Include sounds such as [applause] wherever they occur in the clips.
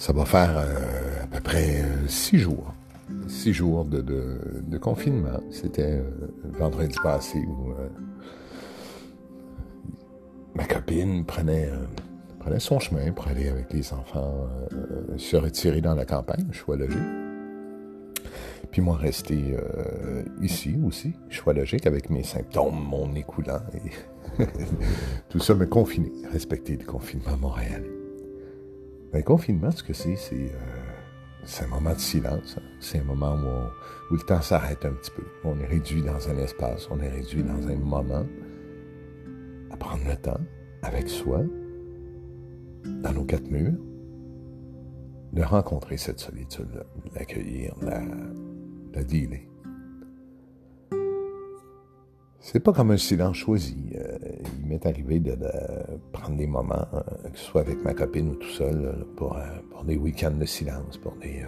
Ça va faire euh, à peu près euh, six jours. Six jours de, confinement. C'était euh, vendredi passé où ma copine prenait, prenait son chemin pour aller avec les enfants se retirer dans la campagne, choix logique. Puis moi, rester ici aussi, choix logique, avec mes symptômes, mon nez coulant et [laughs] tout ça me confiner, respecter le confinement montréalais. Ben, le confinement, ce que c'est, c'est euh, un moment de silence. Hein. C'est un moment où, le temps s'arrête un petit peu. On est réduit dans un espace, on est réduit dans un moment à prendre le temps avec soi, dans nos quatre murs, de rencontrer cette solitude-là, de l'accueillir, de la, de la dealer. C'est pas comme un silence choisi. Euh, m'est arrivé de, prendre des moments, euh, que ce soit avec ma copine ou tout seul, pour, euh, pour, des week-ends de silence, pour des,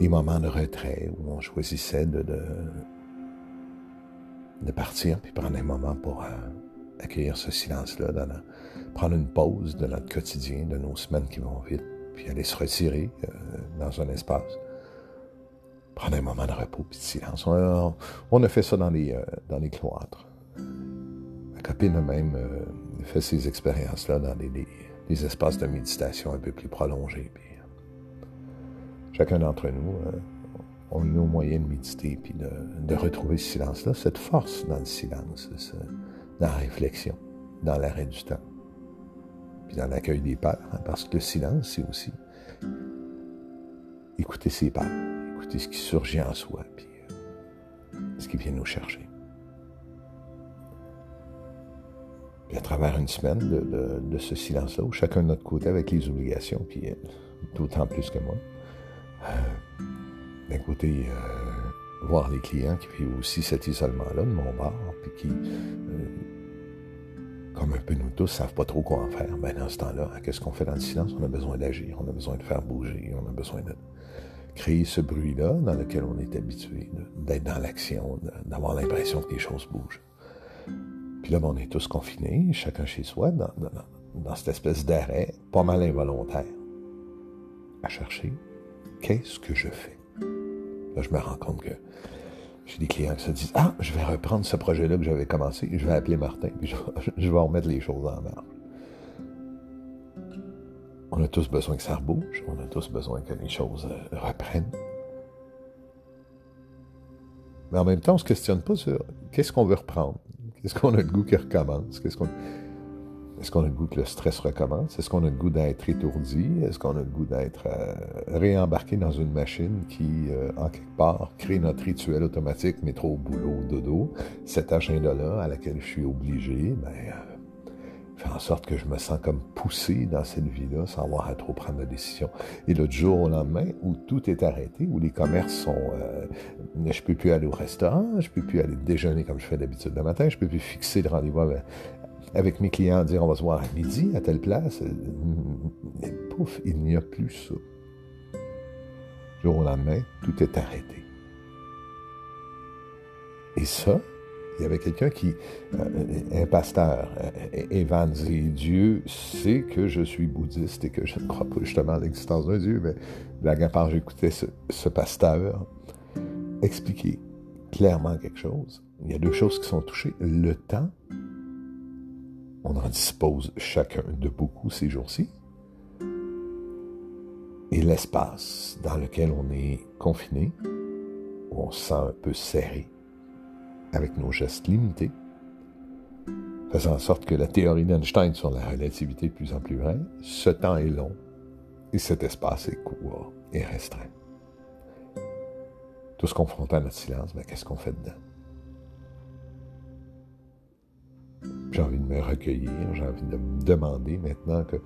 des, moments de retrait où on choisissait de, de, partir puis prendre un moment pour accueillir ce silence-là, prendre une pause de notre quotidien, de nos semaines qui vont vite, puis aller se retirer dans un espace prendre un moment de repos et de silence. On a, fait ça dans les, euh, dans les cloîtres. Ma copine a même euh, fait ces expériences-là dans des, espaces de méditation un peu plus prolongés. Puis, euh, chacun d'entre nous, on a nos moyens de méditer puis de, retrouver ce silence-là, cette force dans le silence, dans la réflexion, dans l'arrêt du temps, puis dans l'accueil des peurs, hein, parce que le silence, c'est aussi écouter ses peurs écouter ce qui surgit en soi, puis euh, ce qui vient nous chercher. Puis à travers une semaine de, ce silence-là, où chacun de notre côté avec les obligations, puis euh, d'autant plus que moi, euh, d'un côté, voir les clients qui vivent aussi cet isolement-là de mon bord, puis qui, comme un peu nous tous, savent pas trop quoi en faire. Ben dans ce temps-là, qu'est-ce qu'on fait dans le silence? On a besoin d'agir, on a besoin de faire bouger, on a besoin de créer ce bruit-là dans lequel on est habitué, d'être dans l'action, d'avoir l'impression que les choses bougent. Puis là, ben, on est tous confinés, chacun chez soi, dans, cette espèce d'arrêt, pas mal involontaire, à chercher qu'est-ce que je fais. Là, je me rends compte que j'ai des clients qui se disent Ah, je vais reprendre ce projet-là que j'avais commencé, je vais appeler Martin, puis je, vais [laughs] remettre les choses en marche. On a tous besoin que ça rebouge, on a tous besoin que les choses euh, reprennent. Mais en même temps, on ne se questionne pas sur qu'est-ce qu'on veut reprendre. Qu'est-ce qu'on a le goût qui recommence? Qu'est-ce qu'on... Est-ce qu'on a le goût que le stress recommence? Est-ce qu'on a le goût d'être étourdi? Est-ce qu'on a le goût d'être euh, réembarqué dans une machine qui, euh, en quelque part, crée notre rituel automatique, métro, boulot, dodo? Cet agenda-là à laquelle je suis obligé, ben, fait en sorte que je me sens comme poussé dans cette vie-là sans avoir à trop prendre de décision. Et le jour au lendemain, où tout est arrêté, où les commerces sont... Euh, je peux plus aller au restaurant, je peux plus aller déjeuner comme je fais d'habitude le matin, je peux plus fixer le rendez-vous avec, mes clients, dire on va se voir à midi à telle place. Mais pouf, il n'y a plus ça. jour au lendemain, tout est arrêté. Et ça, il y avait quelqu'un qui, euh, un pasteur, euh, Evans, dit Dieu sait que je suis bouddhiste et que je ne crois pas justement à l'existence d'un Dieu, mais la part, j'écoutais ce, ce pasteur expliquer clairement quelque chose. Il y a deux choses qui sont touchées. Le temps, on en dispose chacun de beaucoup ces jours-ci, et l'espace dans lequel on est confiné, où on se sent un peu serré avec nos gestes limités, faisant en sorte que la théorie d'Einstein sur la relativité de plus en plus vraie, ce temps est long et cet espace est court et restreint. Tous confrontés à notre silence, mais ben, qu'est-ce qu'on fait dedans? J'ai envie de me recueillir, j'ai envie de me demander maintenant que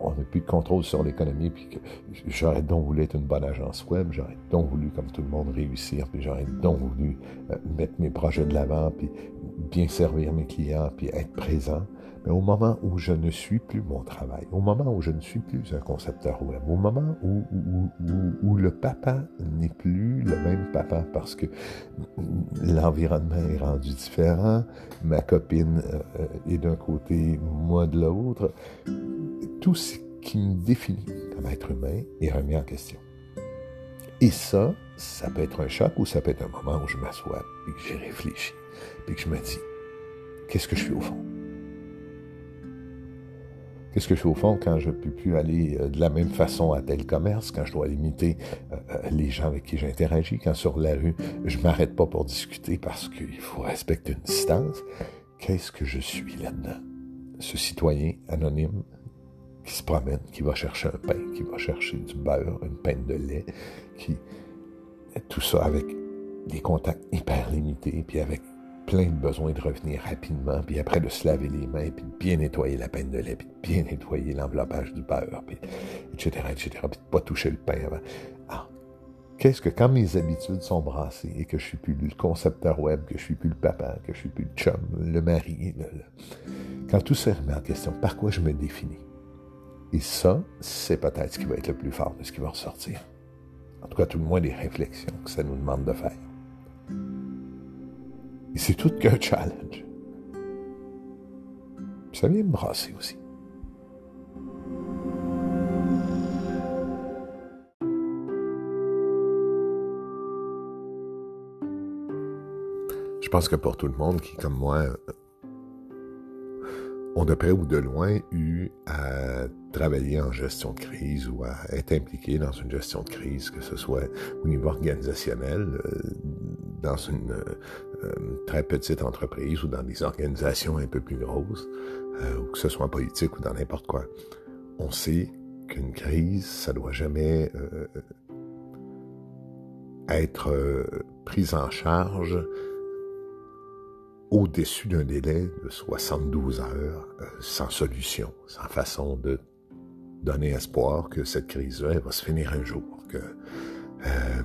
on n'a plus de contrôle sur l'économie, puis que j'aurais donc voulu être une bonne agence web, j'aurais donc voulu, comme tout le monde, réussir, puis j'aurais donc voulu euh, mettre mes projets de l'avant, puis bien servir mes clients, puis être présent. Mais au moment où je ne suis plus mon travail, au moment où je ne suis plus un concepteur web, au moment où, le papa n'est plus le même papa parce que l'environnement est rendu différent, ma copine euh, est d'un côté, moi de l'autre, tout, qui me définit comme être humain est remis en question. Et ça, ça peut être un choc ou ça peut être un moment où je m'assois et que j'ai réfléchi, et que je me dis, qu'est-ce que je suis au fond? Qu'est-ce que je fais au fond quand je ne peux plus aller euh, de la même façon à tel commerce, quand je dois limiter euh, euh, les gens avec qui j'interagis, quand sur la rue, je m'arrête pas pour discuter parce qu'il faut respecter une distance? Qu'est-ce que je suis là-dedans? Ce citoyen anonyme qui se promène, qui va chercher un pain, qui va chercher du beurre, une peine de lait, qui tout ça avec des contacts hyper limités, puis avec plein de besoins de revenir rapidement, puis après de se laver les mains, puis de bien nettoyer la peine de lait, puis de bien nettoyer l'enveloppage du beurre, puis etc., etc., puis de pas toucher le pain avant. Ah, qu'est-ce que quand mes habitudes sont brassées et que je suis plus le concepteur web, que je suis plus le papa, que je suis plus le chum, le mari, quand tout ça remet en question, par quoi je me définis? Et ça, c'est peut-être ce qui va être le plus fort de ce qui va ressortir. En tout cas, tout le moins des réflexions que ça nous demande de faire. Et c'est tout qu'un challenge. ça vient me brasser aussi. Je pense que pour tout le monde qui, comme moi, ont de près ou de loin eu à travailler en gestion de crise ou à être impliqué dans une gestion de crise, que ce soit au niveau organisationnel, euh, dans une euh, très petite entreprise ou dans des organisations un peu plus grosses, euh, ou que ce soit en politique ou dans n'importe quoi. On sait qu'une crise, ça doit jamais être prise en charge au-dessus d'un délai de 72 heures euh, sans solution, sans façon de donner espoir que cette crise-là va se finir un jour, que, euh,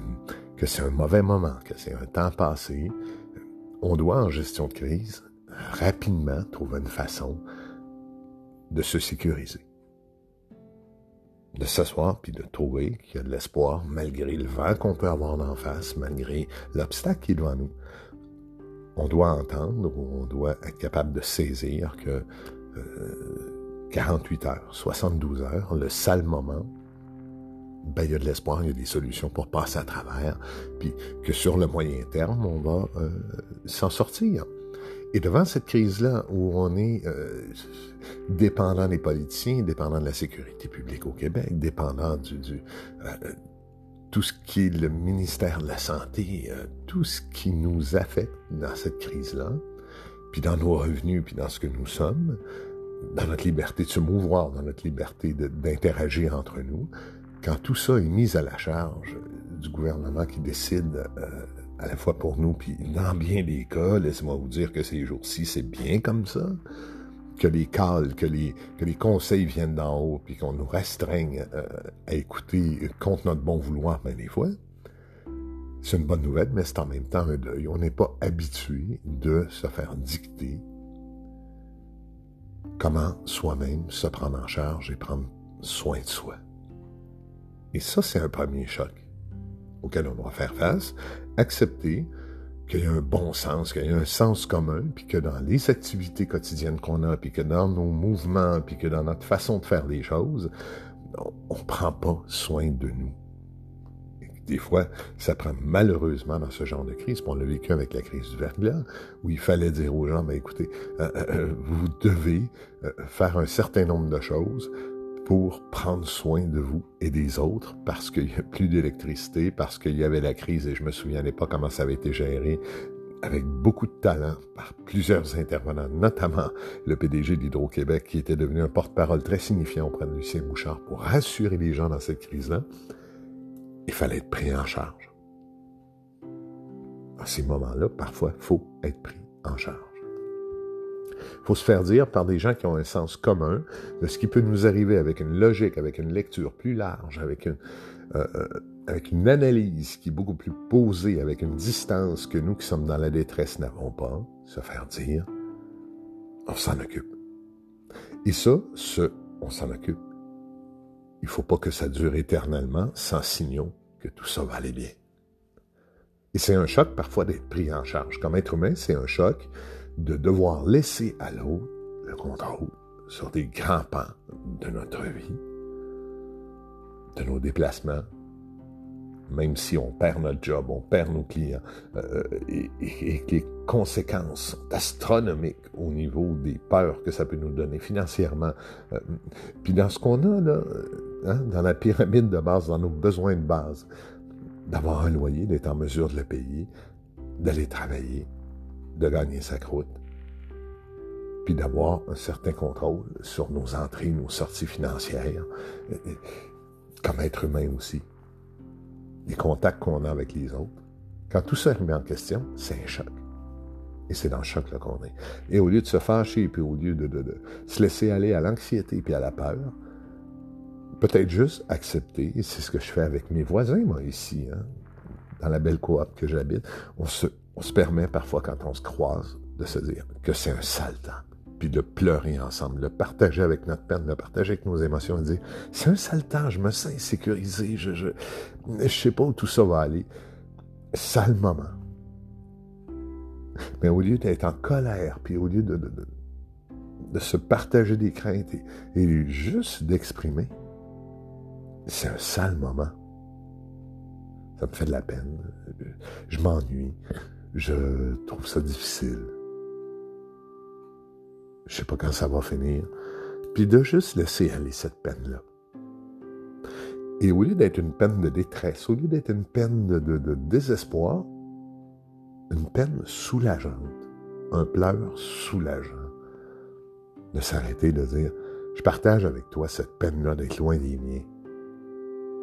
que c'est un mauvais moment, que c'est un temps passé. On doit, en gestion de crise, rapidement trouver une façon de se sécuriser. De s'asseoir puis de trouver qu'il y a de l'espoir malgré le vent qu'on peut avoir en face, malgré l'obstacle qui est devant nous on doit entendre ou on doit être capable de saisir que 48 euh, heures, 72 heures, le sale moment, ben, il y a de l'espoir, il y a des solutions pour passer à travers, puis que sur le moyen terme, on va euh, s'en sortir. Et devant cette crise-là, où on est euh, dépendant des politiciens, dépendant de la sécurité publique au Québec, dépendant du, du tout ce qui est le ministère de la Santé, euh, tout ce qui nous affecte dans cette crise-là, puis dans nos revenus, puis dans ce que nous sommes, dans notre liberté de se mouvoir, dans notre liberté d'interagir entre nous, quand tout ça est mis à la charge du gouvernement qui décide euh, à la fois pour nous, puis dans bien des cas, laissez-moi vous dire que ces jours-ci, c'est bien comme ça, que les cales, que les, conseils viennent d'en haut, puis qu'on nous restreigne euh, à écouter contre notre bon vouloir, ben des fois, c'est une bonne nouvelle, mais c'est en même temps un deuil. On n'est pas habitué de se faire dicter comment soi-même se prendre en charge et prendre soin de soi. Et ça, c'est un premier choc auquel on doit faire face, accepter qu'il y a un bon sens, qu'il y a un sens commun, puis que dans les activités quotidiennes qu'on a, puis que dans nos mouvements, puis que dans notre façon de faire les choses, on ne prend pas soin de nous. des fois, ça prend malheureusement dans ce genre de crise, on l'a vécu avec la crise du verglas, où il fallait dire aux gens, ben écoutez, euh, euh, euh, vous devez faire un certain nombre de choses pour prendre soin de vous et des autres parce qu'il n'y a plus d'électricité, parce qu'il y avait la crise et je me souviens pas comment ça avait été géré avec beaucoup de talent par plusieurs intervenants, notamment le PDG d'Hydro-Québec qui était devenu un porte-parole très signifiant auprès de Lucien Bouchard pour rassurer les gens dans cette crise-là. Il fallait être pris en charge. À ces moments-là, parfois, il faut être pris en charge faut se faire dire par des gens qui ont un sens commun de ce qui peut nous arriver avec une logique, avec une lecture plus large, avec une, euh, euh, avec une analyse qui est beaucoup plus posée, avec une distance que nous qui sommes dans la détresse n'avons pas, se faire dire, on s'en occupe. Et ça, ce on s'en occupe. Il faut pas que ça dure éternellement sans signaux que tout ça va aller bien. Et c'est un choc parfois d'être pris en charge. Comme être humain, c'est un choc de devoir laisser à l'autre le contrôle sur des grands pans de notre vie de nos déplacements, même si on perd notre job, on perd nos clients, euh, et, que les conséquences sont astronomiques au niveau des peurs que ça peut nous donner financièrement. Euh, puis dans ce qu'on a, là, hein, dans la pyramide de base, dans nos besoins de base, d'avoir un loyer, d'être en mesure de le payer, d'aller travailler, de gagner sa croûte, puis d'avoir un certain contrôle sur nos entrées, nos sorties financières, comme être humain aussi les contacts qu'on a avec les autres, quand tout ça est remis en question, c'est un choc. Et c'est dans le choc qu'on est. Et au lieu de se fâcher, puis au lieu de, se laisser aller à l'anxiété puis à la peur, peut-être juste accepter, c'est ce que je fais avec mes voisins, moi, ici, hein, dans la belle coop que j'habite, on se, on se permet parfois, quand on se croise, de se dire que c'est un sale temps puis de pleurer ensemble, de partager avec notre peine, de partager avec nos émotions, de dire c'est un sale temps, je me sens insécurisé, je, je, je sais pas où tout ça va aller. Sale moment. Mais au lieu d'être en colère, puis au lieu de, se partager des craintes et juste d'exprimer, c'est un sale moment. Ça me fait de la peine. Je m'ennuie. Je trouve ça difficile. Je sais pas quand ça va finir, puis de juste laisser aller cette peine-là. Et au lieu d'être une peine de détresse, au lieu d'être une peine de, désespoir, une peine soulageante, un pleur soulageant, de s'arrêter, de dire, je partage avec toi cette peine-là d'être loin des miens,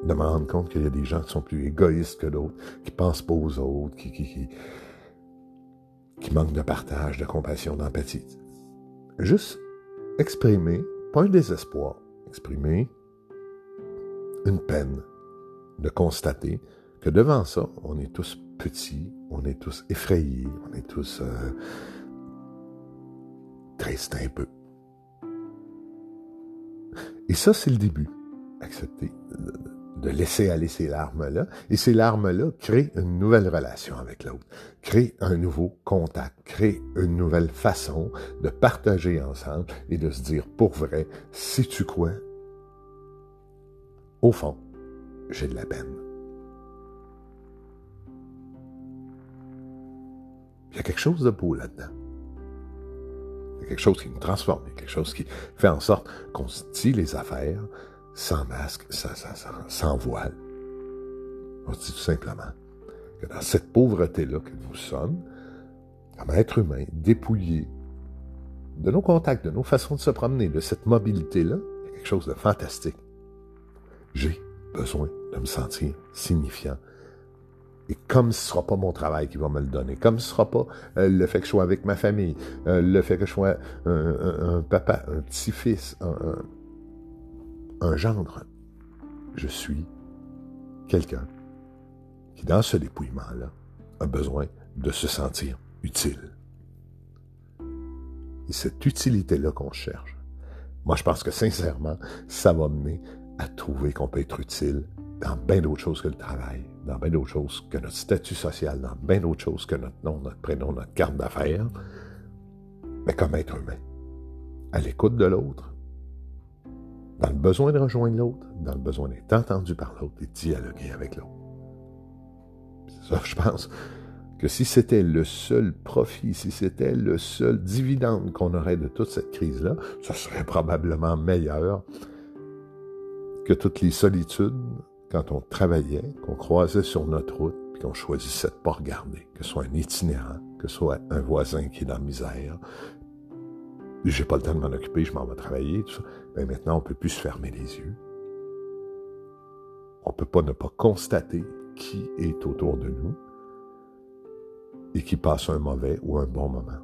de me rendre compte qu'il y a des gens qui sont plus égoïstes que d'autres, qui pensent pas aux autres, qui, qui, qui, qui manquent de partage, de compassion, d'empathie juste exprimer, pas un désespoir, exprimer une peine de constater que devant ça, on est tous petits, on est tous effrayés, on est tous euh, tristes un peu. Et ça, c'est le début. Accepter de laisser aller ces larmes-là. Et ces larmes-là créent une nouvelle relation avec l'autre, créent un nouveau contact, créent une nouvelle façon de partager ensemble et de se dire pour vrai, sais-tu quoi? Au fond, j'ai de la peine. Il y a quelque chose de beau là-dedans. Il y a quelque chose qui nous transforme, il y a quelque chose qui fait en sorte qu'on se dit les affaires, sans masque, sans, sans, voile. On dit tout simplement que dans cette pauvreté-là que nous sommes, comme être humain, dépouillé de nos contacts, de nos façons de se promener, de cette mobilité-là, il y a quelque chose de fantastique. J'ai besoin de me sentir signifiant. Et comme ce ne sera pas mon travail qui va me le donner, comme ce ne sera pas euh, le fait que je sois avec ma famille, euh, le fait que je sois un, papa, un petit-fils, un gendre. Je suis quelqu'un qui, dans ce dépouillement-là, a besoin de se sentir utile. Et cette utilité-là qu'on cherche, moi je pense que sincèrement, ça va mener à trouver qu'on peut être utile dans bien d'autres choses que le travail, dans bien d'autres choses que notre statut social, dans bien d'autres choses que notre nom, notre prénom, notre carte d'affaires, mais comme être humain, à l'écoute de l'autre, dans le besoin de rejoindre l'autre, dans le besoin d'être entendu par l'autre et de dialoguer avec l'autre. Ça, je pense que si c'était le seul profit, si c'était le seul dividende qu'on aurait de toute cette crise-là, ça serait probablement meilleur que toutes les solitudes quand on travaillait, qu'on croisait sur notre route, puis qu'on choisissait de pas regarder, que ce soit un itinérant, que ce soit un voisin qui est dans la misère, j'ai pas le temps de m'en occuper, je m'en vais travailler, tout ça. Ben, maintenant, on peut plus se fermer les yeux. On peut pas ne pas constater qui est autour de nous et qui passe un mauvais ou un bon moment.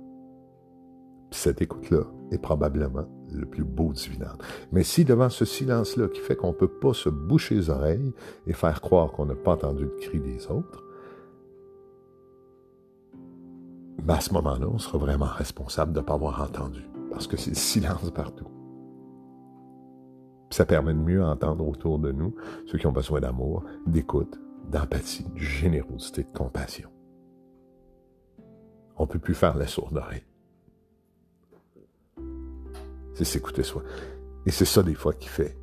Puis cette écoute-là est probablement le plus beau dividende. Mais si devant ce silence-là qui fait qu'on ne peut pas se boucher les oreilles et faire croire qu'on n'a pas entendu le cri des autres, ben à ce moment-là, on sera vraiment responsable de ne pas avoir entendu parce que c'est le silence partout. Ça permet de mieux entendre autour de nous ceux qui ont besoin d'amour, d'écoute, d'empathie, de générosité, de compassion. On ne peut plus faire la sourde. C'est s'écouter soi. Et c'est ça des fois qui fait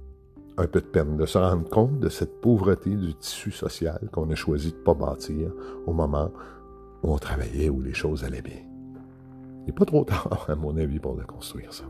un peu de peine, de se rendre compte de cette pauvreté du tissu social qu'on a choisi de ne pas bâtir au moment où on travaillait, où les choses allaient bien. Il n'est pas trop tard, [laughs] à mon avis, pour le construire, ça.